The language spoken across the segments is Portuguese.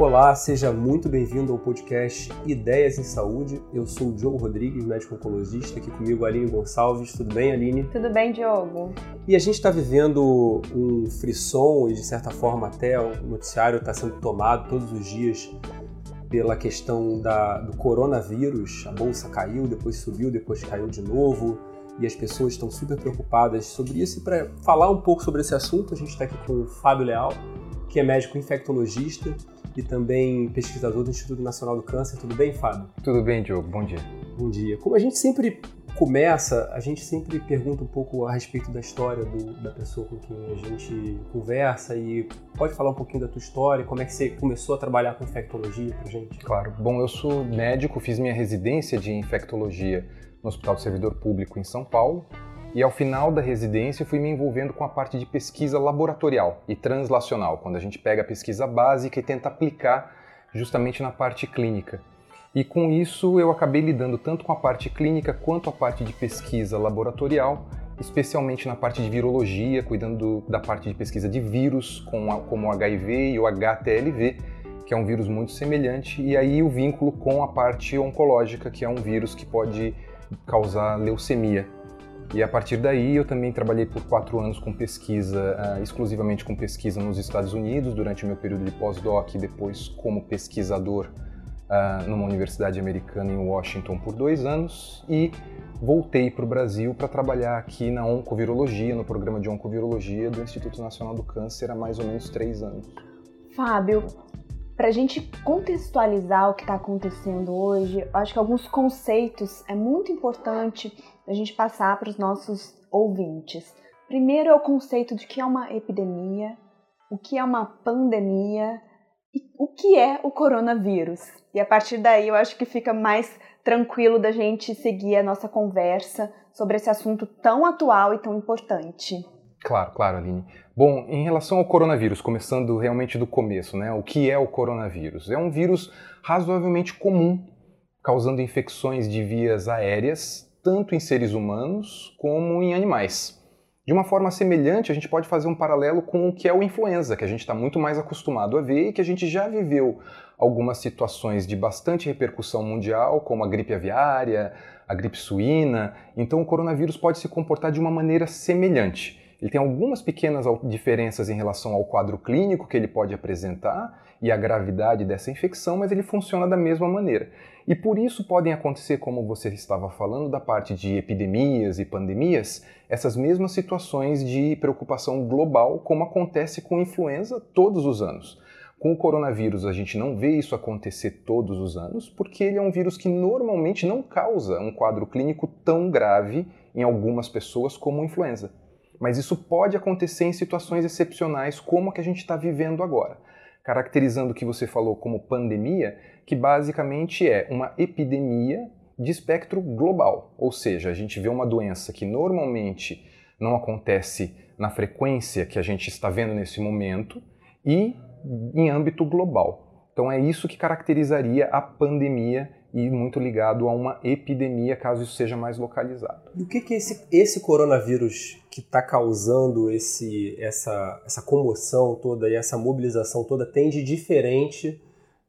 Olá, seja muito bem-vindo ao podcast Ideias em Saúde. Eu sou o Diogo Rodrigues, médico oncologista, aqui comigo Aline Gonçalves. Tudo bem, Aline? Tudo bem, Diogo. E a gente está vivendo um frisson e, de certa forma, até o noticiário está sendo tomado todos os dias pela questão da, do coronavírus. A bolsa caiu, depois subiu, depois caiu de novo e as pessoas estão super preocupadas sobre isso. E para falar um pouco sobre esse assunto, a gente está aqui com o Fábio Leal, que é médico infectologista e também pesquisador do Instituto Nacional do Câncer. Tudo bem, Fábio? Tudo bem, Diogo. Bom dia. Bom dia. Como a gente sempre começa, a gente sempre pergunta um pouco a respeito da história do, da pessoa com quem a gente conversa e pode falar um pouquinho da tua história, como é que você começou a trabalhar com infectologia pra gente? Claro. Bom, eu sou médico, fiz minha residência de infectologia no Hospital do Servidor Público em São Paulo e ao final da residência fui me envolvendo com a parte de pesquisa laboratorial e translacional, quando a gente pega a pesquisa básica e tenta aplicar justamente na parte clínica. E com isso eu acabei lidando tanto com a parte clínica quanto a parte de pesquisa laboratorial, especialmente na parte de virologia, cuidando da parte de pesquisa de vírus, como o HIV e o HTLV, que é um vírus muito semelhante, e aí o vínculo com a parte oncológica, que é um vírus que pode causar leucemia. E a partir daí eu também trabalhei por quatro anos com pesquisa, uh, exclusivamente com pesquisa nos Estados Unidos, durante o meu período de pós-doc e depois como pesquisador uh, numa universidade americana em Washington por dois anos. E voltei para o Brasil para trabalhar aqui na oncovirologia, no programa de oncovirologia do Instituto Nacional do Câncer há mais ou menos três anos. Fábio, para a gente contextualizar o que está acontecendo hoje, acho que alguns conceitos é muito importante a gente passar para os nossos ouvintes. Primeiro é o conceito de que é uma epidemia, o que é uma pandemia e o que é o coronavírus. E a partir daí eu acho que fica mais tranquilo da gente seguir a nossa conversa sobre esse assunto tão atual e tão importante. Claro, claro, Aline. Bom, em relação ao coronavírus, começando realmente do começo, né? O que é o coronavírus? É um vírus razoavelmente comum, causando infecções de vias aéreas, tanto em seres humanos como em animais. De uma forma semelhante, a gente pode fazer um paralelo com o que é o influenza, que a gente está muito mais acostumado a ver e que a gente já viveu algumas situações de bastante repercussão mundial, como a gripe aviária, a gripe suína. Então, o coronavírus pode se comportar de uma maneira semelhante. Ele tem algumas pequenas diferenças em relação ao quadro clínico que ele pode apresentar e a gravidade dessa infecção, mas ele funciona da mesma maneira. E por isso podem acontecer, como você estava falando, da parte de epidemias e pandemias, essas mesmas situações de preocupação global, como acontece com influenza todos os anos. Com o coronavírus, a gente não vê isso acontecer todos os anos, porque ele é um vírus que normalmente não causa um quadro clínico tão grave em algumas pessoas como influenza. Mas isso pode acontecer em situações excepcionais como a que a gente está vivendo agora, caracterizando o que você falou como pandemia, que basicamente é uma epidemia de espectro global, ou seja, a gente vê uma doença que normalmente não acontece na frequência que a gente está vendo nesse momento e em âmbito global. Então é isso que caracterizaria a pandemia e muito ligado a uma epidemia, caso isso seja mais localizado. E o que, que esse, esse coronavírus que está causando esse, essa, essa comoção toda e essa mobilização toda tem de diferente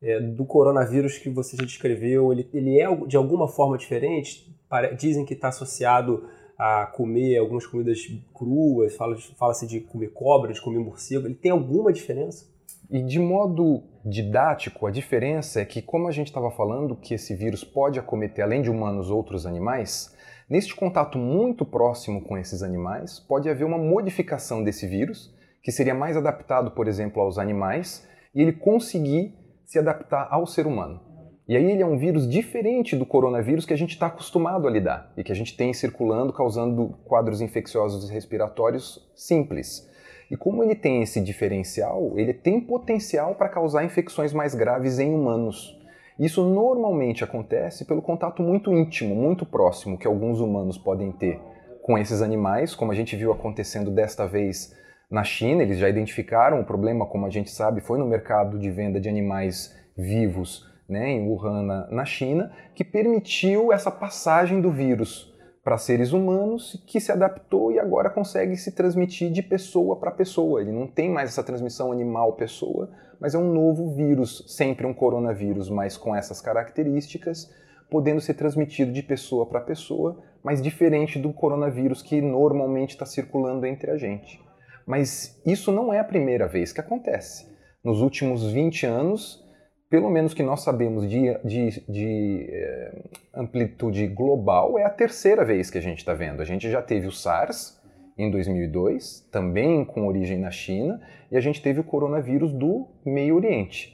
é, do coronavírus que você já descreveu? Ele, ele é de alguma forma diferente? Dizem que está associado a comer algumas comidas cruas, fala-se fala de comer cobra, de comer morcego. Ele tem alguma diferença? E de modo didático, a diferença é que, como a gente estava falando, que esse vírus pode acometer, além de humanos, outros animais, neste contato muito próximo com esses animais, pode haver uma modificação desse vírus, que seria mais adaptado, por exemplo, aos animais, e ele conseguir se adaptar ao ser humano. E aí ele é um vírus diferente do coronavírus que a gente está acostumado a lidar e que a gente tem circulando, causando quadros infecciosos respiratórios simples. E como ele tem esse diferencial, ele tem potencial para causar infecções mais graves em humanos. Isso normalmente acontece pelo contato muito íntimo, muito próximo que alguns humanos podem ter com esses animais, como a gente viu acontecendo desta vez na China. Eles já identificaram o problema, como a gente sabe, foi no mercado de venda de animais vivos né, em Wuhan, na, na China, que permitiu essa passagem do vírus para seres humanos que se adaptou e agora consegue se transmitir de pessoa para pessoa. Ele não tem mais essa transmissão animal-pessoa, mas é um novo vírus, sempre um coronavírus, mas com essas características, podendo ser transmitido de pessoa para pessoa, mas diferente do coronavírus que normalmente está circulando entre a gente. Mas isso não é a primeira vez que acontece. Nos últimos 20 anos, pelo menos que nós sabemos de, de, de é, amplitude global, é a terceira vez que a gente está vendo. A gente já teve o SARS em 2002, também com origem na China, e a gente teve o coronavírus do Meio Oriente,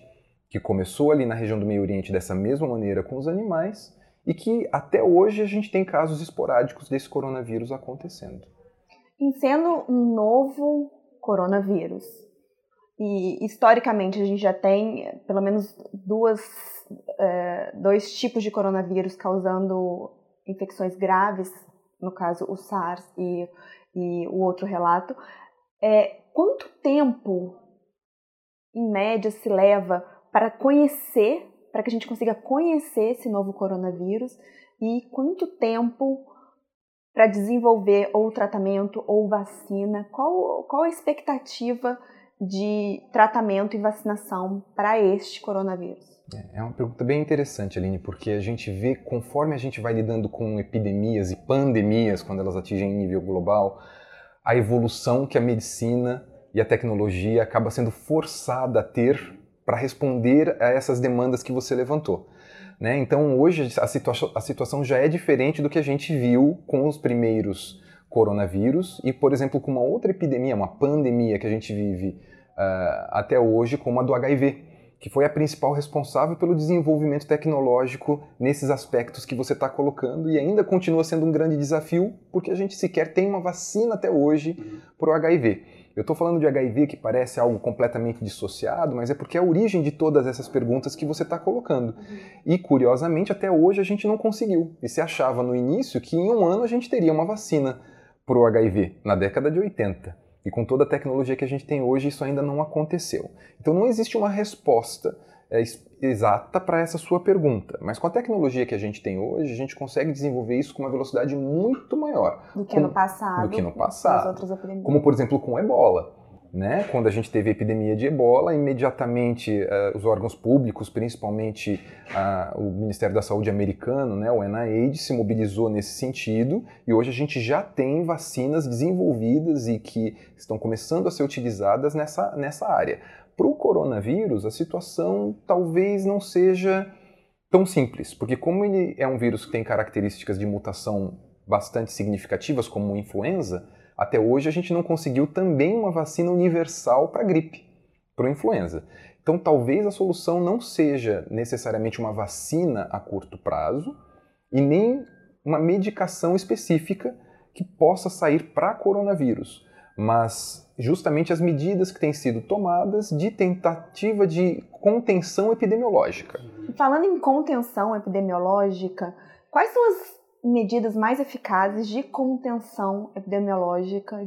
que começou ali na região do Meio Oriente dessa mesma maneira com os animais e que até hoje a gente tem casos esporádicos desse coronavírus acontecendo. Em sendo um novo coronavírus, e historicamente a gente já tem pelo menos duas, é, dois tipos de coronavírus causando infecções graves, no caso o SARS e, e o outro relato. É, quanto tempo, em média, se leva para conhecer, para que a gente consiga conhecer esse novo coronavírus e quanto tempo para desenvolver ou tratamento ou vacina? Qual, qual a expectativa de tratamento e vacinação para este coronavírus? É, é uma pergunta bem interessante, Aline, porque a gente vê, conforme a gente vai lidando com epidemias e pandemias, quando elas atingem nível global, a evolução que a medicina e a tecnologia acaba sendo forçada a ter para responder a essas demandas que você levantou. Né? Então, hoje, a, situa a situação já é diferente do que a gente viu com os primeiros coronavírus e, por exemplo, com uma outra epidemia, uma pandemia que a gente vive uh, até hoje, como a do HIV, que foi a principal responsável pelo desenvolvimento tecnológico nesses aspectos que você está colocando e ainda continua sendo um grande desafio porque a gente sequer tem uma vacina até hoje para o HIV. Eu estou falando de HIV que parece algo completamente dissociado, mas é porque é a origem de todas essas perguntas que você está colocando. E, curiosamente, até hoje a gente não conseguiu. E se achava no início que em um ano a gente teria uma vacina para o HIV, na década de 80. E com toda a tecnologia que a gente tem hoje, isso ainda não aconteceu. Então não existe uma resposta é, exata para essa sua pergunta. Mas com a tecnologia que a gente tem hoje, a gente consegue desenvolver isso com uma velocidade muito maior. Do que no passado. Do que no passado. Como, por exemplo, com ebola. Né? Quando a gente teve a epidemia de ebola, imediatamente uh, os órgãos públicos, principalmente uh, o Ministério da Saúde americano, né, o NIH, se mobilizou nesse sentido e hoje a gente já tem vacinas desenvolvidas e que estão começando a ser utilizadas nessa, nessa área. Para o coronavírus, a situação talvez não seja tão simples, porque como ele é um vírus que tem características de mutação bastante significativas, como influenza, até hoje a gente não conseguiu também uma vacina universal para gripe, para influenza. Então talvez a solução não seja necessariamente uma vacina a curto prazo e nem uma medicação específica que possa sair para coronavírus, mas justamente as medidas que têm sido tomadas de tentativa de contenção epidemiológica. Falando em contenção epidemiológica, quais são as medidas mais eficazes de contenção epidemiológica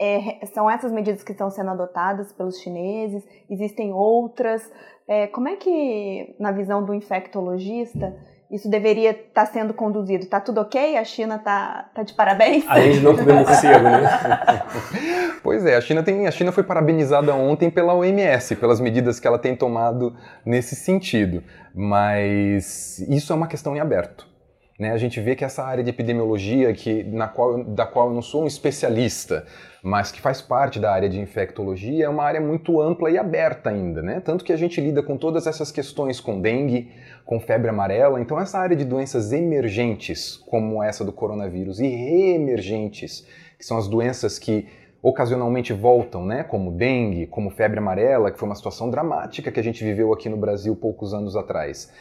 é, são essas medidas que estão sendo adotadas pelos chineses? Existem outras? É, como é que, na visão do infectologista, isso deveria estar tá sendo conduzido? Está tudo ok? A China está tá de parabéns? A gente não comeu morcego, né? pois é, a China, tem, a China foi parabenizada ontem pela OMS, pelas medidas que ela tem tomado nesse sentido. Mas isso é uma questão em aberto. Né, a gente vê que essa área de epidemiologia, que, na qual, da qual eu não sou um especialista, mas que faz parte da área de infectologia, é uma área muito ampla e aberta ainda. Né? Tanto que a gente lida com todas essas questões com dengue, com febre amarela. Então, essa área de doenças emergentes, como essa do coronavírus, e reemergentes, que são as doenças que ocasionalmente voltam, né, como dengue, como febre amarela, que foi uma situação dramática que a gente viveu aqui no Brasil poucos anos atrás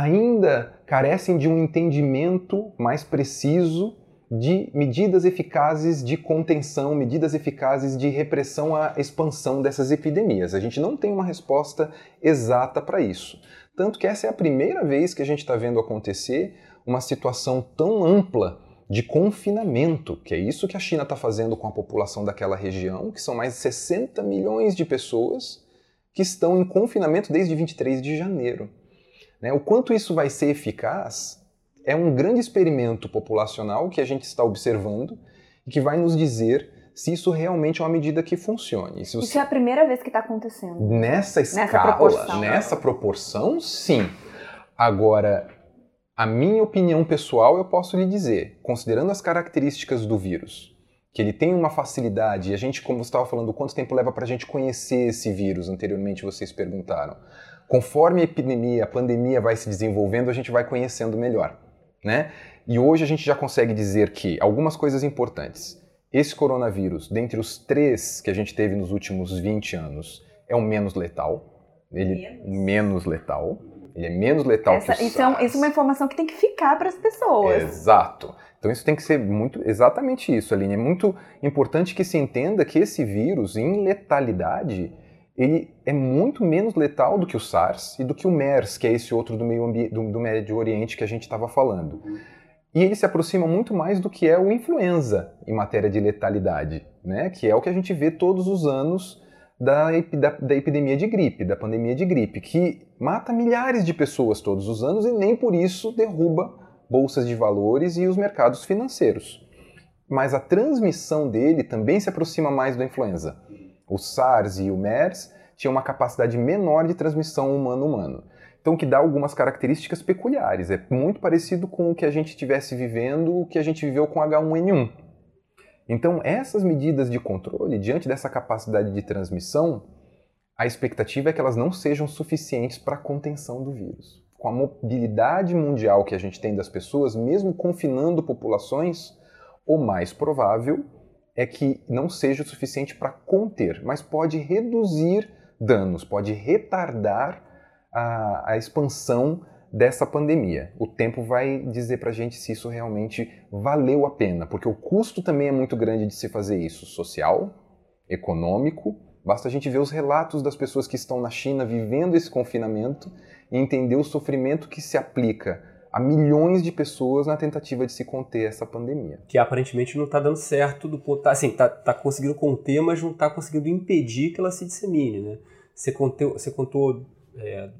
ainda carecem de um entendimento mais preciso de medidas eficazes de contenção, medidas eficazes de repressão à expansão dessas epidemias. A gente não tem uma resposta exata para isso. Tanto que essa é a primeira vez que a gente está vendo acontecer uma situação tão ampla de confinamento, que é isso que a China está fazendo com a população daquela região, que são mais de 60 milhões de pessoas que estão em confinamento desde 23 de janeiro. Né? O quanto isso vai ser eficaz é um grande experimento populacional que a gente está observando e que vai nos dizer se isso realmente é uma medida que funcione. Se. Isso é a primeira vez que está acontecendo. Nessa escala, nessa proporção. nessa proporção, sim. Agora, a minha opinião pessoal eu posso lhe dizer, considerando as características do vírus, que ele tem uma facilidade, e a gente, como você estava falando, quanto tempo leva para a gente conhecer esse vírus, anteriormente vocês perguntaram. Conforme a epidemia, a pandemia vai se desenvolvendo, a gente vai conhecendo melhor, né? E hoje a gente já consegue dizer que algumas coisas importantes. Esse coronavírus, dentre os três que a gente teve nos últimos 20 anos, é o menos letal. Ele menos, menos letal. Ele é menos letal Essa, que o isso é, isso é uma informação que tem que ficar para as pessoas. Exato. Então isso tem que ser muito exatamente isso, Aline. É muito importante que se entenda que esse vírus, em letalidade, ele é muito menos letal do que o SARS e do que o MERS, que é esse outro do, meio do, do Médio Oriente que a gente estava falando. E ele se aproxima muito mais do que é o influenza em matéria de letalidade, né? que é o que a gente vê todos os anos da, da, da, epidemia de gripe, da pandemia de gripe, que mata milhares de pessoas todos os anos e nem por isso derruba bolsas de valores e os mercados financeiros. Mas a transmissão dele também se aproxima mais da influenza. O SARS e o MERS tinham uma capacidade menor de transmissão humano-humano. Então, que dá algumas características peculiares. É muito parecido com o que a gente estivesse vivendo, o que a gente viveu com H1N1 então, essas medidas de controle, diante dessa capacidade de transmissão, a expectativa é que elas não sejam suficientes para a contenção do vírus. Com a mobilidade mundial que a gente tem das pessoas, mesmo confinando populações, o mais provável é que não seja o suficiente para conter, mas pode reduzir danos, pode retardar a, a expansão dessa pandemia. O tempo vai dizer para a gente se isso realmente valeu a pena, porque o custo também é muito grande de se fazer isso social, econômico. Basta a gente ver os relatos das pessoas que estão na China vivendo esse confinamento e entender o sofrimento que se aplica a milhões de pessoas na tentativa de se conter essa pandemia. Que aparentemente não está dando certo do ponto. Tá, assim, está tá conseguindo conter, mas não está conseguindo impedir que ela se dissemine. Né? Você, contou, você contou é,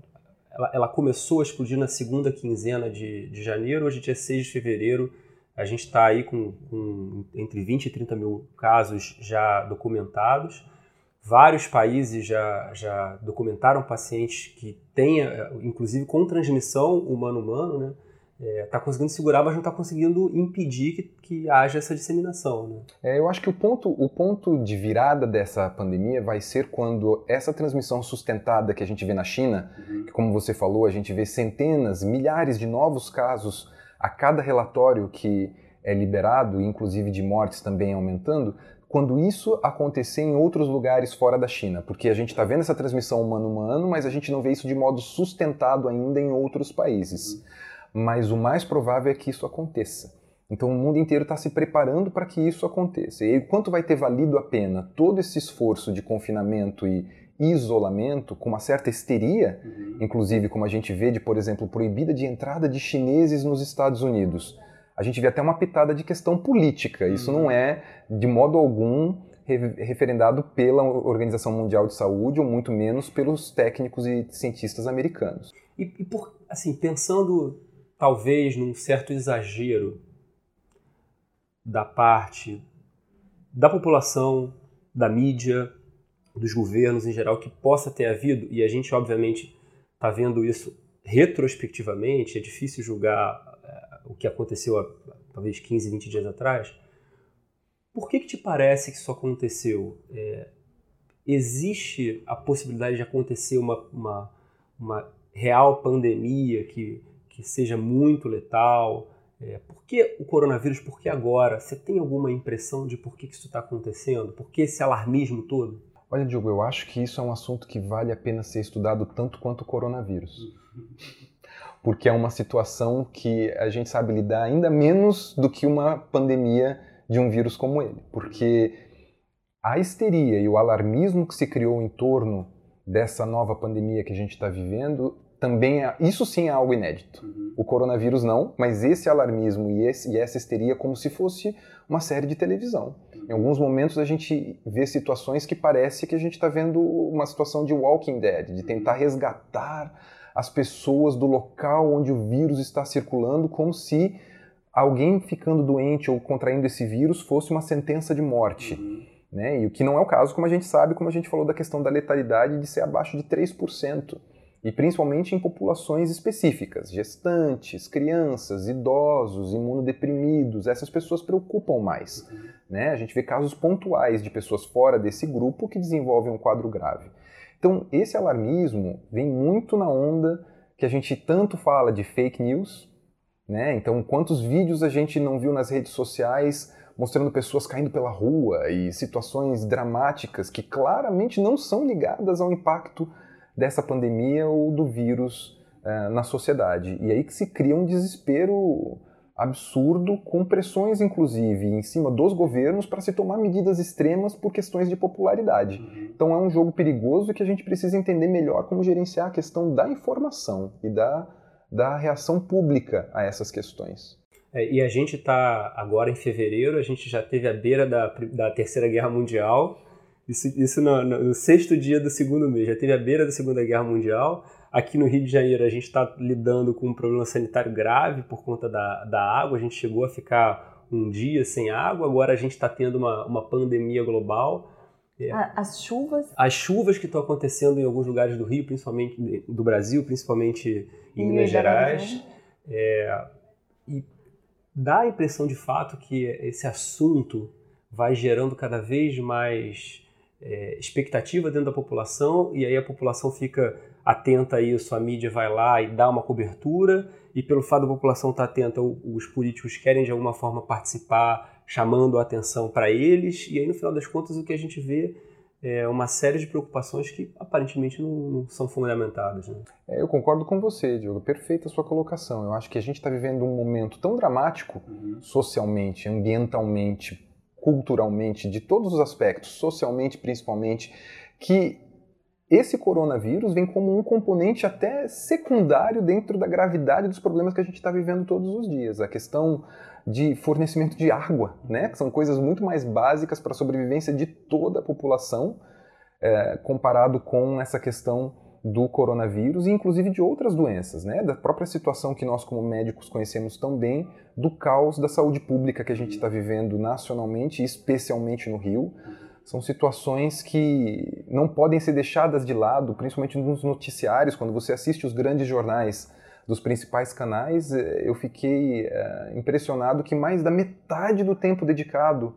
ela, ela, começou a explodir na segunda quinzena de, de janeiro, hoje dia 6 de fevereiro, a gente está aí com, com, entre 20 e 30 mil casos já documentados. Vários países já, já documentaram pacientes que têm, inclusive com transmissão humano-humano, né? está é, conseguindo segurar, mas não está conseguindo impedir que, que haja essa disseminação. Né? É, eu acho que o ponto, o ponto de virada dessa pandemia vai ser quando essa transmissão sustentada que a gente vê na China, uhum. que como você falou, a gente vê centenas, milhares de novos casos a cada relatório que é liberado, inclusive de mortes também aumentando, quando isso acontecer em outros lugares fora da China, porque a gente está vendo essa transmissão humano-humano, mas a gente não vê isso de modo sustentado ainda em outros países. Mas o mais provável é que isso aconteça. Então o mundo inteiro está se preparando para que isso aconteça. E quanto vai ter valido a pena todo esse esforço de confinamento e isolamento, com uma certa histeria, uhum. inclusive como a gente vê de, por exemplo, proibida de entrada de chineses nos Estados Unidos. A gente vê até uma pitada de questão política. Isso uhum. não é, de modo algum, referendado pela Organização Mundial de Saúde, ou muito menos pelos técnicos e cientistas americanos. E, e por, assim, pensando talvez num certo exagero da parte da população, da mídia, dos governos em geral que possa ter havido, e a gente obviamente está vendo isso retrospectivamente, é difícil julgar o que aconteceu há talvez 15, 20 dias atrás. Por que, que te parece que isso aconteceu? É, existe a possibilidade de acontecer uma, uma, uma real pandemia que que seja muito letal? É, por que o coronavírus? Por que agora? Você tem alguma impressão de por que isso está acontecendo? Por que esse alarmismo todo? Olha, Diogo, eu acho que isso é um assunto que vale a pena ser estudado tanto quanto o coronavírus. Porque é uma situação que a gente sabe lidar ainda menos do que uma pandemia de um vírus como ele. Porque a histeria e o alarmismo que se criou em torno dessa nova pandemia que a gente está vivendo também é, isso sim é algo inédito. Uhum. O coronavírus não, mas esse alarmismo e, esse, e essa histeria como se fosse uma série de televisão. Uhum. Em alguns momentos a gente vê situações que parece que a gente está vendo uma situação de Walking Dead, de tentar uhum. resgatar as pessoas do local onde o vírus está circulando, como se alguém ficando doente ou contraindo esse vírus fosse uma sentença de morte. Uhum. Né? E o que não é o caso, como a gente sabe, como a gente falou da questão da letalidade de ser abaixo de 3%. E principalmente em populações específicas, gestantes, crianças, idosos, imunodeprimidos, essas pessoas preocupam mais. Uhum. Né? A gente vê casos pontuais de pessoas fora desse grupo que desenvolvem um quadro grave. Então, esse alarmismo vem muito na onda que a gente tanto fala de fake news, né? Então, quantos vídeos a gente não viu nas redes sociais mostrando pessoas caindo pela rua e situações dramáticas que claramente não são ligadas ao impacto dessa pandemia ou do vírus uh, na sociedade. E aí que se cria um desespero absurdo, com pressões inclusive em cima dos governos para se tomar medidas extremas por questões de popularidade. Uhum. Então é um jogo perigoso que a gente precisa entender melhor como gerenciar a questão da informação e da, da reação pública a essas questões. É, e a gente está agora em fevereiro, a gente já teve a beira da, da Terceira Guerra Mundial, isso, isso no, no, sexto dia do segundo mês, já teve a beira da Segunda Guerra Mundial. Aqui no Rio de Janeiro a gente está lidando com um problema sanitário grave por conta da, da água, a gente chegou a ficar um dia sem água, agora a gente está tendo uma, uma pandemia global. É. As chuvas? As chuvas que estão acontecendo em alguns lugares do Rio, principalmente do Brasil, principalmente em, em Minas Gerais. É, e dá a impressão de fato que esse assunto vai gerando cada vez mais é, expectativa dentro da população e aí a população fica atenta a isso, a mídia vai lá e dá uma cobertura e pelo fato da população estar atenta, os políticos querem de alguma forma participar, chamando a atenção para eles e aí no final das contas o que a gente vê é uma série de preocupações que aparentemente não, não são fundamentadas. Né? É, eu concordo com você, Diogo. Perfeita a sua colocação. Eu acho que a gente está vivendo um momento tão dramático, uhum. socialmente, ambientalmente, culturalmente, de todos os aspectos, socialmente principalmente, que esse coronavírus vem como um componente até secundário dentro da gravidade dos problemas que a gente está vivendo todos os dias. A questão de fornecimento de água, né? que são coisas muito mais básicas para a sobrevivência de toda a população, é, comparado com essa questão do coronavírus e inclusive de outras doenças, né? Da própria situação que nós como médicos conhecemos tão bem do caos da saúde pública que a gente está vivendo nacionalmente, especialmente no Rio. São situações que não podem ser deixadas de lado, principalmente nos noticiários, quando você assiste os grandes jornais dos principais canais, eh, eu fiquei é, impressionado que mais da metade do tempo dedicado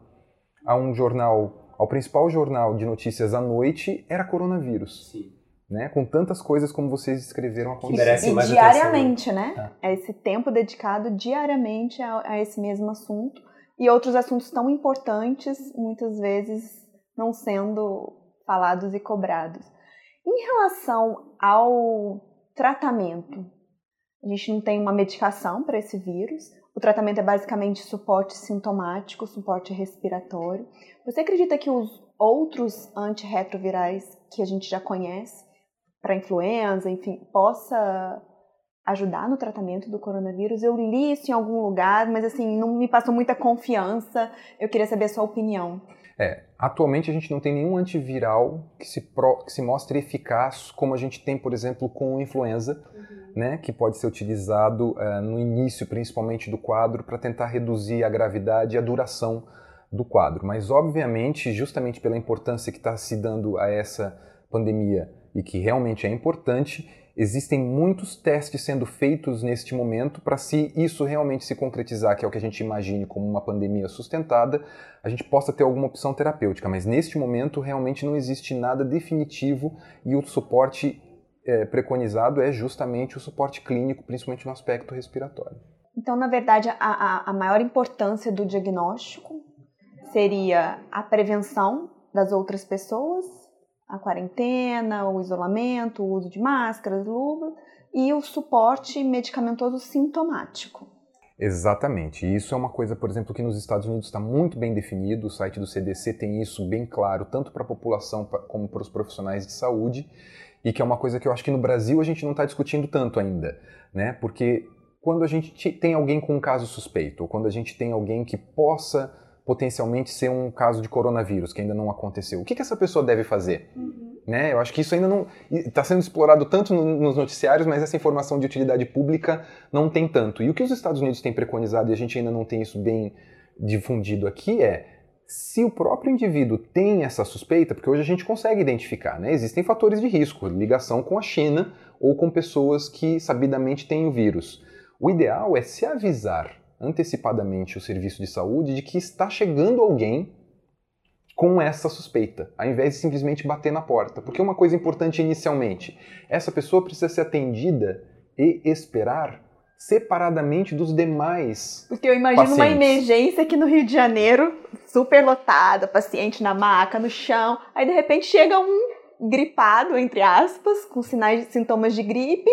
a um jornal, ao principal jornal de notícias à noite, era coronavírus. Sim né? Com tantas coisas como vocês escreveram acontecendo. E mais diariamente, atenção, né? É. é esse tempo dedicado diariamente a, a esse mesmo assunto e outros assuntos tão importantes, muitas vezes não sendo falados e cobrados. Em relação ao tratamento, a gente não tem uma medicação para esse vírus. O tratamento é basicamente suporte sintomático, suporte respiratório. Você acredita que os outros antirretrovirais que a gente já conhece para influenza, enfim, possa ajudar no tratamento do coronavírus. Eu li isso em algum lugar, mas assim, não me passou muita confiança. Eu queria saber a sua opinião. É, atualmente a gente não tem nenhum antiviral que se, pro, que se mostre eficaz, como a gente tem, por exemplo, com influenza, uhum. né, que pode ser utilizado uh, no início, principalmente do quadro, para tentar reduzir a gravidade e a duração do quadro. Mas, obviamente, justamente pela importância que está se dando a essa pandemia e que realmente é importante, existem muitos testes sendo feitos neste momento para se isso realmente se concretizar, que é o que a gente imagine como uma pandemia sustentada, a gente possa ter alguma opção terapêutica. Mas neste momento realmente não existe nada definitivo e o suporte é, preconizado é justamente o suporte clínico, principalmente no aspecto respiratório. Então, na verdade, a, a, a maior importância do diagnóstico seria a prevenção das outras pessoas a quarentena, o isolamento, o uso de máscaras, luvas e o suporte medicamentoso sintomático. Exatamente. Isso é uma coisa, por exemplo, que nos Estados Unidos está muito bem definido. O site do CDC tem isso bem claro, tanto para a população como para os profissionais de saúde, e que é uma coisa que eu acho que no Brasil a gente não está discutindo tanto ainda, né? Porque quando a gente tem alguém com um caso suspeito, ou quando a gente tem alguém que possa potencialmente ser um caso de coronavírus que ainda não aconteceu. O que, que essa pessoa deve fazer? Uhum. Né? Eu acho que isso ainda não está sendo explorado tanto no, nos noticiários, mas essa informação de utilidade pública não tem tanto. E o que os Estados Unidos têm preconizado e a gente ainda não tem isso bem difundido aqui é se o próprio indivíduo tem essa suspeita, porque hoje a gente consegue identificar, né? Existem fatores de risco, ligação com a China ou com pessoas que sabidamente têm o vírus. O ideal é se avisar antecipadamente o serviço de saúde de que está chegando alguém com essa suspeita, ao invés de simplesmente bater na porta. Porque uma coisa importante inicialmente, essa pessoa precisa ser atendida e esperar separadamente dos demais. Porque eu imagino pacientes. uma emergência aqui no Rio de Janeiro, super lotada, paciente na maca, no chão, aí de repente chega um gripado, entre aspas, com sinais, sintomas de gripe,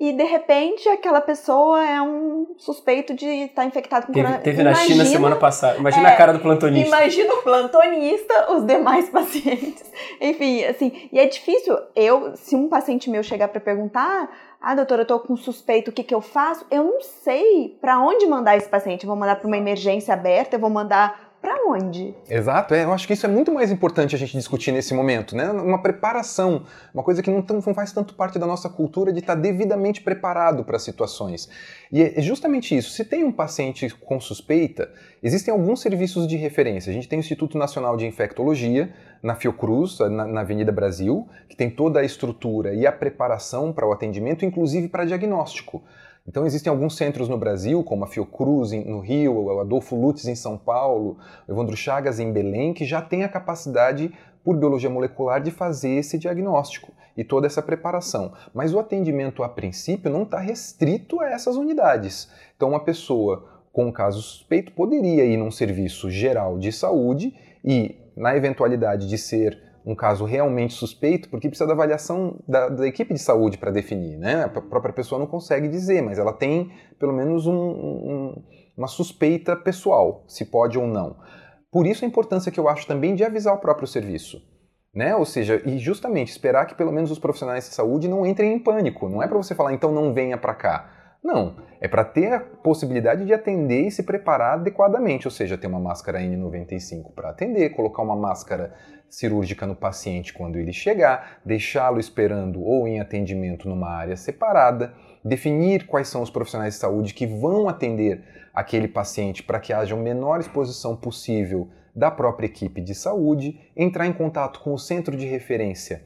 e de repente aquela pessoa é um suspeito de estar infectado com coronavírus. Teve na China semana passada. Imagina é, a cara do plantonista. Imagina o plantonista, os demais pacientes. Enfim, assim, e é difícil eu, se um paciente meu chegar para perguntar, ah, doutora, eu tô com suspeito, o que que eu faço? Eu não sei para onde mandar esse paciente. Eu vou mandar para uma emergência aberta, eu vou mandar para onde? Exato, é, eu acho que isso é muito mais importante a gente discutir nesse momento, né? Uma preparação, uma coisa que não, não faz tanto parte da nossa cultura de estar tá devidamente preparado para situações. E é justamente isso. Se tem um paciente com suspeita, existem alguns serviços de referência. A gente tem o Instituto Nacional de Infectologia, na Fiocruz, na, na Avenida Brasil, que tem toda a estrutura e a preparação para o atendimento, inclusive para diagnóstico. Então existem alguns centros no Brasil, como a Fiocruz no Rio, o Adolfo Lutz em São Paulo, o Evandro Chagas em Belém, que já tem a capacidade por biologia molecular de fazer esse diagnóstico e toda essa preparação. Mas o atendimento a princípio não está restrito a essas unidades. Então uma pessoa com um caso suspeito poderia ir num serviço geral de saúde e, na eventualidade de ser um caso realmente suspeito, porque precisa da avaliação da, da equipe de saúde para definir, né? A própria pessoa não consegue dizer, mas ela tem pelo menos um, um, uma suspeita pessoal, se pode ou não. Por isso a importância que eu acho também de avisar o próprio serviço. Né? Ou seja, e justamente esperar que pelo menos os profissionais de saúde não entrem em pânico. Não é para você falar, então não venha para cá. Não, é para ter a possibilidade de atender e se preparar adequadamente, ou seja, ter uma máscara N95 para atender, colocar uma máscara cirúrgica no paciente quando ele chegar, deixá-lo esperando ou em atendimento numa área separada, definir quais são os profissionais de saúde que vão atender aquele paciente para que haja a menor exposição possível da própria equipe de saúde, entrar em contato com o centro de referência,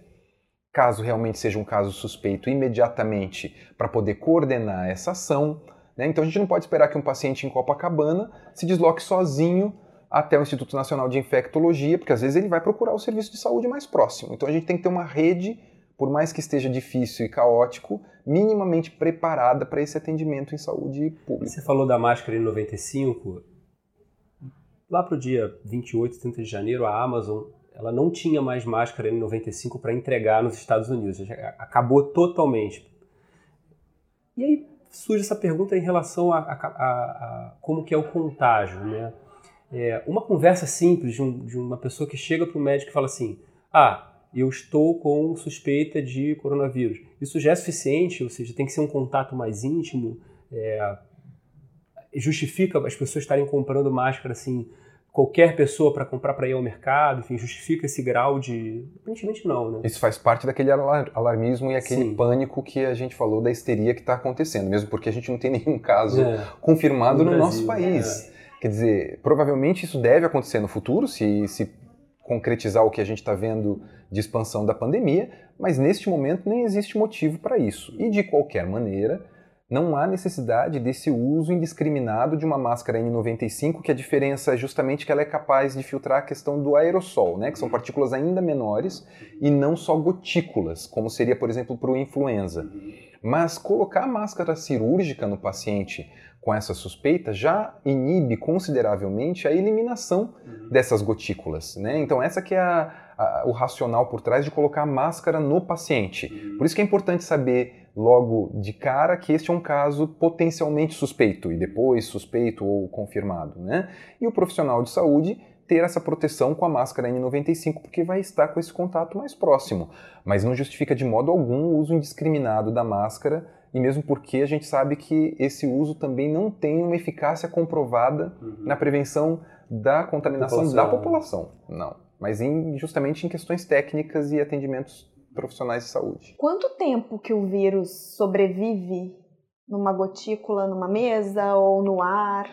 caso realmente seja um caso suspeito, imediatamente para poder coordenar essa ação. Né? Então a gente não pode esperar que um paciente em Copacabana se desloque sozinho até o Instituto Nacional de Infectologia, porque às vezes ele vai procurar o serviço de saúde mais próximo. Então a gente tem que ter uma rede, por mais que esteja difícil e caótico, minimamente preparada para esse atendimento em saúde pública. Você falou da máscara em 95. Lá para o dia 28, 30 de janeiro, a Amazon ela não tinha mais máscara N95 para entregar nos Estados Unidos. Acabou totalmente. E aí surge essa pergunta em relação a, a, a, a como que é o contágio, né? é, uma conversa simples de, um, de uma pessoa que chega para o médico e fala assim: Ah, eu estou com suspeita de coronavírus. Isso já é suficiente, ou seja, tem que ser um contato mais íntimo. É, justifica as pessoas estarem comprando máscara assim, qualquer pessoa para comprar para ir ao mercado, enfim, justifica esse grau de. Aparentemente não, né? Isso faz parte daquele alarmismo e aquele Sim. pânico que a gente falou da histeria que está acontecendo, mesmo porque a gente não tem nenhum caso é. confirmado no, no nosso país. É. Quer dizer, provavelmente isso deve acontecer no futuro, se, se concretizar o que a gente está vendo de expansão da pandemia, mas neste momento nem existe motivo para isso. E de qualquer maneira, não há necessidade desse uso indiscriminado de uma máscara N95, que a diferença é justamente que ela é capaz de filtrar a questão do aerossol, né, que são partículas ainda menores e não só gotículas, como seria, por exemplo, para o influenza. Mas colocar máscara cirúrgica no paciente com essa suspeita já inibe consideravelmente a eliminação dessas gotículas. Né? Então essa que é a, a, o racional por trás de colocar a máscara no paciente. Por isso que é importante saber logo de cara que este é um caso potencialmente suspeito e depois suspeito ou confirmado. Né? E o profissional de saúde ter essa proteção com a máscara N95 porque vai estar com esse contato mais próximo. Mas não justifica de modo algum o uso indiscriminado da máscara e mesmo porque a gente sabe que esse uso também não tem uma eficácia comprovada uhum. na prevenção da contaminação população. da população. Não, mas em, justamente em questões técnicas e atendimentos profissionais de saúde. Quanto tempo que o vírus sobrevive numa gotícula, numa mesa ou no ar?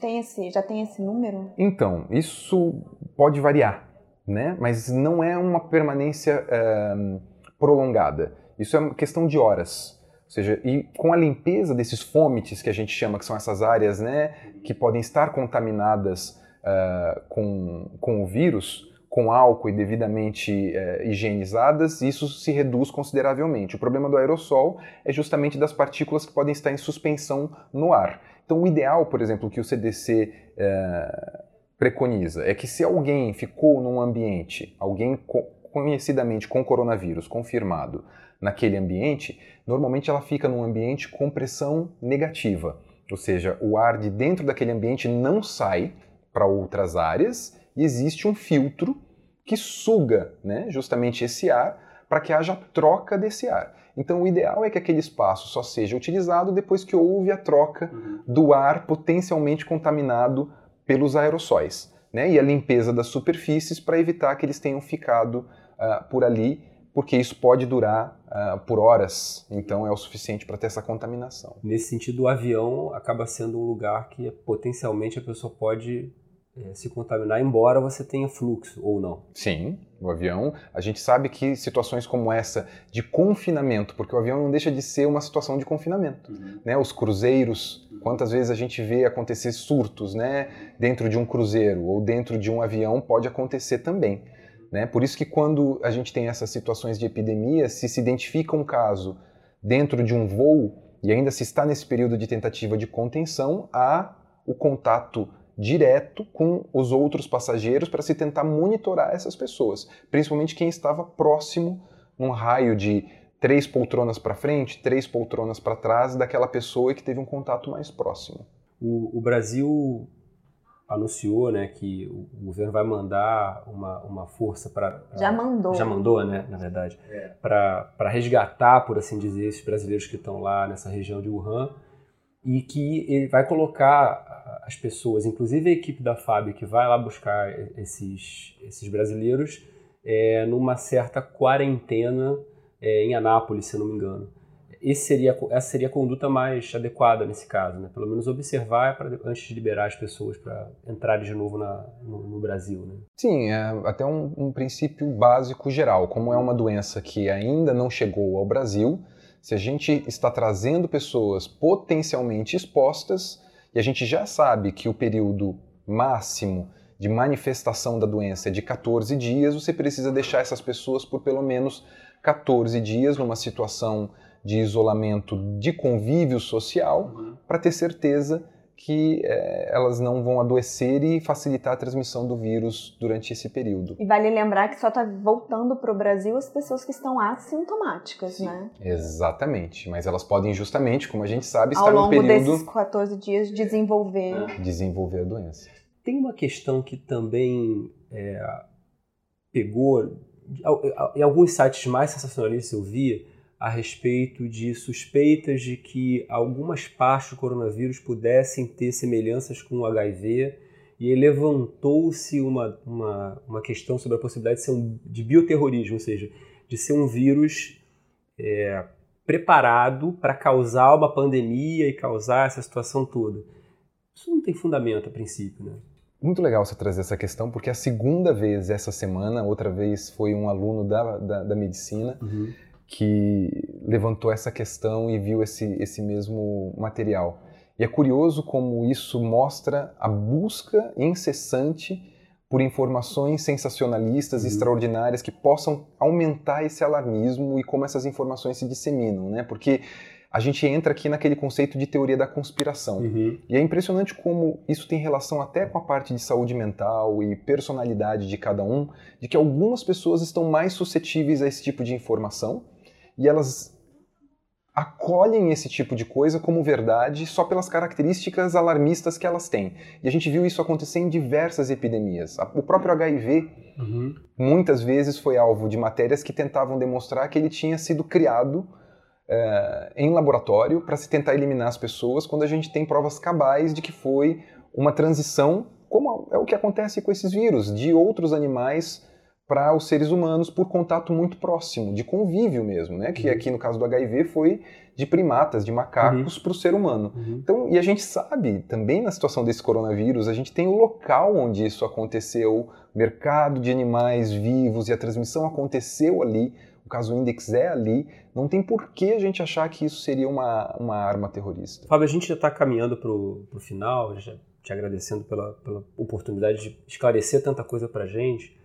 Tem esse, já tem esse número? Então, isso pode variar, né? Mas não é uma permanência uh, prolongada. Isso é uma questão de horas. Ou seja, e com a limpeza desses fômites que a gente chama, que são essas áreas, né, que podem estar contaminadas uh, com, com o vírus, com álcool e devidamente é, higienizadas, isso se reduz consideravelmente. O problema do aerossol é justamente das partículas que podem estar em suspensão no ar. Então, o ideal, por exemplo, que o CDC é, preconiza é que se alguém ficou num ambiente, alguém co conhecidamente com coronavírus confirmado naquele ambiente, normalmente ela fica num ambiente com pressão negativa, ou seja, o ar de dentro daquele ambiente não sai para outras áreas e existe um filtro que suga né, justamente esse ar para que haja troca desse ar. Então, o ideal é que aquele espaço só seja utilizado depois que houve a troca uhum. do ar potencialmente contaminado pelos aerossóis né, e a limpeza das superfícies para evitar que eles tenham ficado uh, por ali, porque isso pode durar uh, por horas, então é o suficiente para ter essa contaminação. Nesse sentido, o avião acaba sendo um lugar que potencialmente a pessoa pode se contaminar, embora você tenha fluxo ou não. Sim, o avião. A gente sabe que situações como essa de confinamento, porque o avião não deixa de ser uma situação de confinamento. Uhum. Né? Os cruzeiros, quantas vezes a gente vê acontecer surtos né? dentro de um cruzeiro ou dentro de um avião, pode acontecer também. Né? Por isso que quando a gente tem essas situações de epidemia, se se identifica um caso dentro de um voo e ainda se está nesse período de tentativa de contenção, há o contato direto com os outros passageiros para se tentar monitorar essas pessoas, principalmente quem estava próximo num raio de três poltronas para frente, três poltronas para trás daquela pessoa que teve um contato mais próximo. O, o, Brasil anunciou, né, que o governo vai mandar uma, uma força para já mandou já mandou, né, na verdade, é. para resgatar, por assim dizer, esses brasileiros que estão lá nessa região de Wuhan e que ele vai colocar as pessoas, inclusive a equipe da FAB que vai lá buscar esses, esses brasileiros, é, numa certa quarentena é, em Anápolis, se não me engano. Esse seria, essa seria a conduta mais adequada nesse caso, né? pelo menos observar pra, antes de liberar as pessoas para entrarem de novo na, no, no, Brasil. Né? Sim, é até um, um princípio básico geral. Como é uma doença que ainda não chegou ao Brasil, se a gente está trazendo pessoas potencialmente expostas, e a gente já sabe que o período máximo de manifestação da doença é de 14 dias, você precisa deixar essas pessoas por pelo menos 14 dias numa situação de isolamento de convívio social, uhum. para ter certeza que é, elas não vão adoecer e facilitar a transmissão do vírus durante esse período. E vale lembrar que só está voltando para o Brasil as pessoas que estão assintomáticas, Sim. né? Exatamente, mas elas podem justamente, como a gente sabe, estar no período... Ao longo desses 14 dias desenvolver... Desenvolver a doença. Tem uma questão que também é, pegou... Em alguns sites mais sensacionalistas eu vi a respeito de suspeitas de que algumas partes do coronavírus pudessem ter semelhanças com o HIV e levantou-se uma, uma, uma questão sobre a possibilidade de ser um, de bioterrorismo, ou seja, de ser um vírus é, preparado para causar uma pandemia e causar essa situação toda. Isso não tem fundamento a princípio, né? Muito legal você trazer essa questão, porque a segunda vez essa semana, outra vez foi um aluno da, da, da medicina, uhum que levantou essa questão e viu esse, esse mesmo material. E é curioso como isso mostra a busca incessante por informações sensacionalistas, uhum. extraordinárias, que possam aumentar esse alarmismo e como essas informações se disseminam, né? Porque a gente entra aqui naquele conceito de teoria da conspiração. Uhum. E é impressionante como isso tem relação até com a parte de saúde mental e personalidade de cada um, de que algumas pessoas estão mais suscetíveis a esse tipo de informação e elas acolhem esse tipo de coisa como verdade só pelas características alarmistas que elas têm. E a gente viu isso acontecer em diversas epidemias. O próprio HIV uhum. muitas vezes foi alvo de matérias que tentavam demonstrar que ele tinha sido criado é, em laboratório para se tentar eliminar as pessoas quando a gente tem provas cabais de que foi uma transição, como é o que acontece com esses vírus, de outros animais para os seres humanos por contato muito próximo, de convívio mesmo, né? Que uhum. aqui no caso do HIV foi de primatas, de macacos uhum. para o ser humano. Uhum. Então, e a gente sabe também na situação desse coronavírus, a gente tem o local onde isso aconteceu, mercado de animais vivos e a transmissão aconteceu ali. O caso Index é ali. Não tem por que a gente achar que isso seria uma, uma arma terrorista. Fábio, a gente já está caminhando para o final, já te agradecendo pela, pela oportunidade de esclarecer tanta coisa para a gente.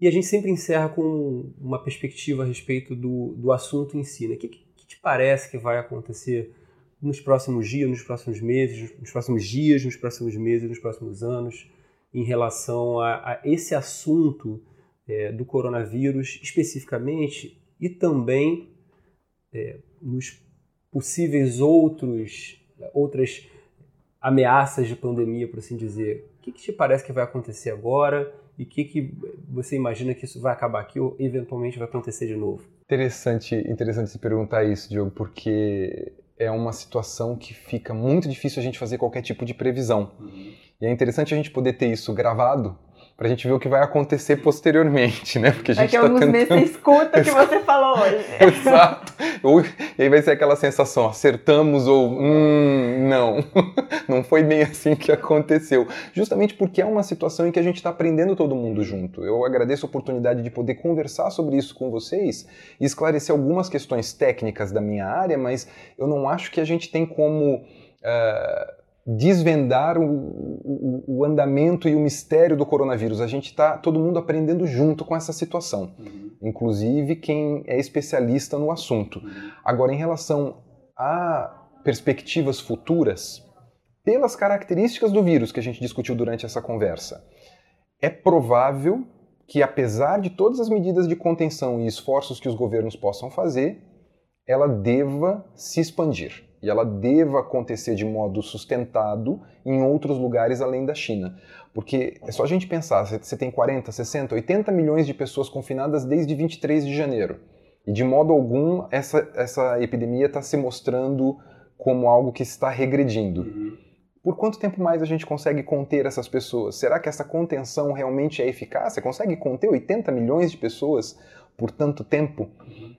E a gente sempre encerra com uma perspectiva a respeito do, do assunto em si. Né? O que, que te parece que vai acontecer nos próximos dias, nos próximos meses, nos próximos dias, nos próximos meses, nos próximos anos, em relação a, a esse assunto é, do coronavírus especificamente e também é, nos possíveis outros outras ameaças de pandemia, por assim dizer. O que, que te parece que vai acontecer agora? E o que, que você imagina que isso vai acabar aqui ou eventualmente vai acontecer de novo? Interessante, interessante se perguntar isso, Diogo, porque é uma situação que fica muito difícil a gente fazer qualquer tipo de previsão. Uhum. E é interessante a gente poder ter isso gravado pra gente ver o que vai acontecer posteriormente, né? Porque a gente Daqui a tá alguns tentando... meses você escuta o que você falou hoje. Exato. Ou, e aí vai ser aquela sensação, acertamos ou hum, não. não foi bem assim que aconteceu. Justamente porque é uma situação em que a gente está aprendendo todo mundo junto. Eu agradeço a oportunidade de poder conversar sobre isso com vocês e esclarecer algumas questões técnicas da minha área, mas eu não acho que a gente tem como... Uh, desvendar o, o, o, andamento e o mistério do coronavírus. A gente está todo mundo aprendendo junto com essa situação, uhum. inclusive quem é especialista no assunto. Uhum. Agora, em relação a perspectivas futuras, pelas características do vírus que a gente discutiu durante essa conversa, é provável que, apesar de todas as medidas de contenção e esforços que os governos possam fazer, ela deva se expandir e ela deva acontecer de modo sustentado em outros lugares além da China. Porque é só a gente pensar, você tem 40, 60, 80 milhões de pessoas confinadas desde 23 de janeiro. E de modo algum essa, essa epidemia está se mostrando como algo que está regredindo. Uhum. Por quanto tempo mais a gente consegue conter essas pessoas? Será que essa contenção realmente é eficaz? Você consegue conter 80 milhões de pessoas por tanto tempo,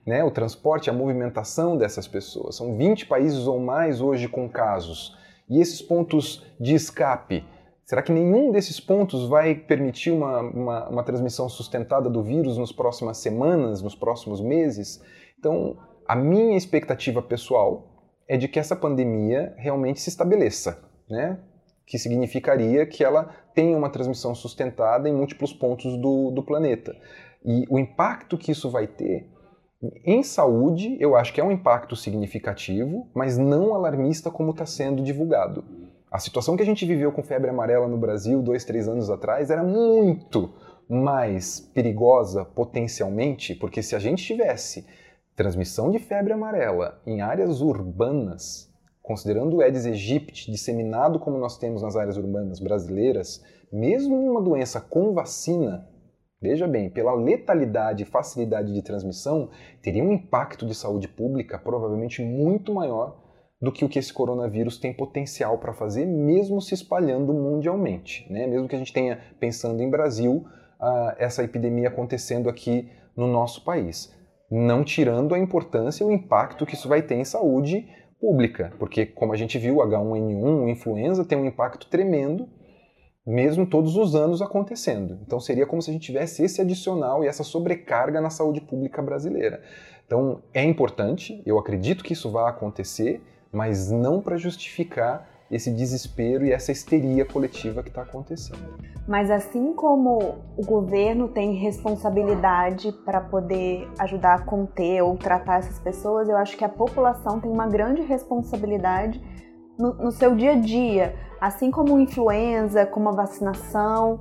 né? o transporte, a movimentação dessas pessoas. São 20 países ou mais hoje com casos. E esses pontos de escape, será que nenhum desses pontos vai permitir uma, uma, uma transmissão sustentada do vírus nas próximas semanas, nos próximos meses? Então, a minha expectativa pessoal é de que essa pandemia realmente se estabeleça, né? que significaria que ela tenha uma transmissão sustentada em múltiplos pontos do, do planeta. E o impacto que isso vai ter em saúde, eu acho que é um impacto significativo, mas não alarmista como está sendo divulgado. A situação que a gente viveu com febre amarela no Brasil dois, três anos atrás era muito mais perigosa potencialmente, porque se a gente tivesse transmissão de febre amarela em áreas urbanas, considerando o Aedes aegypti disseminado como nós temos nas áreas urbanas brasileiras, mesmo uma doença com vacina, Veja bem, pela letalidade e facilidade de transmissão, teria um impacto de saúde pública provavelmente muito maior do que o que esse coronavírus tem potencial para fazer, mesmo se espalhando mundialmente. Né? Mesmo que a gente tenha, pensando em Brasil, uh, essa epidemia acontecendo aqui no nosso país. Não tirando a importância e o impacto que isso vai ter em saúde pública, porque, como a gente viu, H1N1, influenza, tem um impacto tremendo mesmo todos os anos acontecendo. Então seria como se a gente tivesse esse adicional e essa sobrecarga na saúde pública brasileira. Então é importante, eu acredito que isso vai acontecer, mas não para justificar esse desespero e essa histeria coletiva que está acontecendo. Mas assim como o governo tem responsabilidade para poder ajudar a conter ou tratar essas pessoas, eu acho que a população tem uma grande responsabilidade no, no seu dia a dia, assim como influenza, como a vacinação,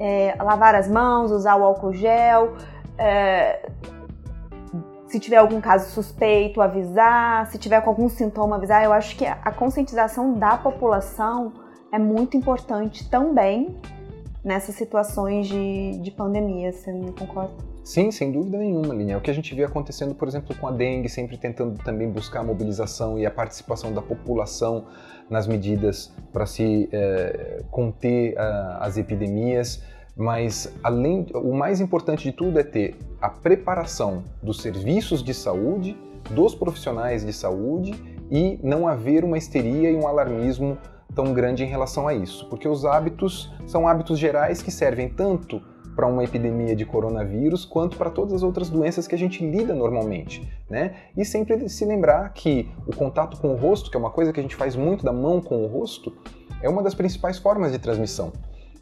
é, lavar as mãos, usar o álcool gel, é, se tiver algum caso suspeito, avisar, se tiver com algum sintoma, avisar. Eu acho que a conscientização da população é muito importante também nessas situações de, de pandemia, você não concorda? Sim, sem dúvida nenhuma, Linha. É o que a gente vê acontecendo, por exemplo, com a dengue, sempre tentando também buscar a mobilização e a participação da população nas medidas para se é, conter uh, as epidemias. Mas além, o mais importante de tudo é ter a preparação dos serviços de saúde, dos profissionais de saúde e não haver uma histeria e um alarmismo tão grande em relação a isso, porque os hábitos são hábitos gerais que servem tanto para uma epidemia de coronavírus quanto para todas as outras doenças que a gente lida normalmente, né? E sempre se lembrar que o contato com o rosto, que é uma coisa que a gente faz muito da mão com o rosto, é uma das principais formas de transmissão,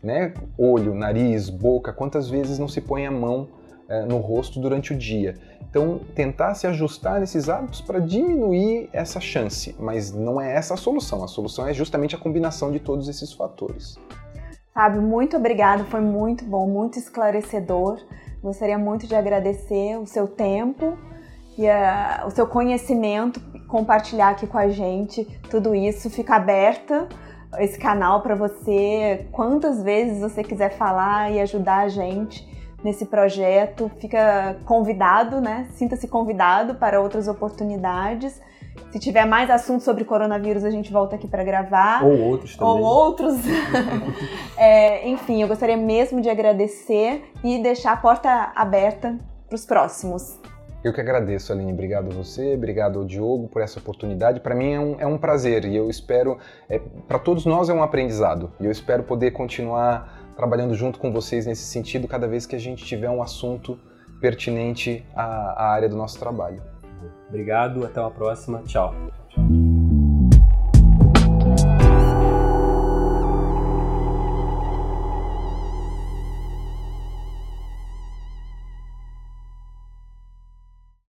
né? Olho, nariz, boca, quantas vezes não se põe a mão é, no rosto durante o dia? Então, tentar se ajustar nesses hábitos para diminuir essa chance, mas não é essa a solução. A solução é justamente a combinação de todos esses fatores. Fábio, muito obrigado, foi muito bom, muito esclarecedor. Gostaria muito de agradecer o seu tempo e a, o seu conhecimento, compartilhar aqui com a gente tudo isso. Fica aberta esse canal para você, quantas vezes você quiser falar e ajudar a gente nesse projeto. Fica convidado, né? Sinta-se convidado para outras oportunidades. Se tiver mais assuntos sobre coronavírus, a gente volta aqui para gravar. Ou outros também. Ou outros. é, enfim, eu gostaria mesmo de agradecer e deixar a porta aberta para os próximos. Eu que agradeço, Aline. Obrigado a você, obrigado ao Diogo por essa oportunidade. Para mim é um, é um prazer e eu espero, é, para todos nós é um aprendizado. E eu espero poder continuar trabalhando junto com vocês nesse sentido cada vez que a gente tiver um assunto pertinente à, à área do nosso trabalho. Obrigado, até uma próxima. Tchau.